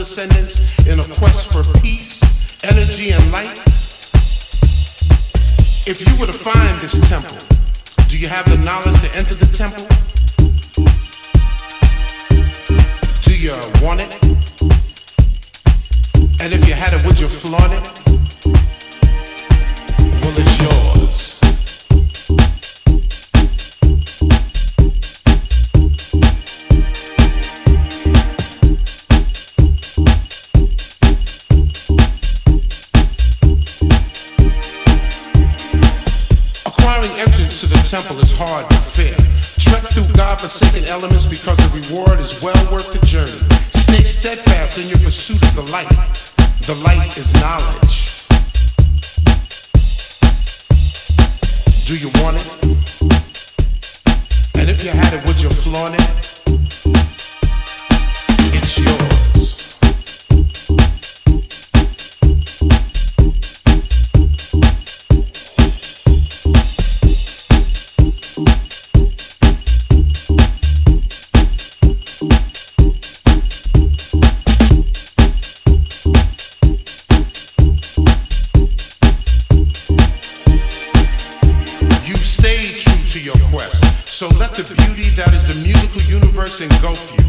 descendants. steadfast in your pursuit of the light. The light is knowledge. Do you want it? And if you had it, would you flaunt it? It's yours. engulf you.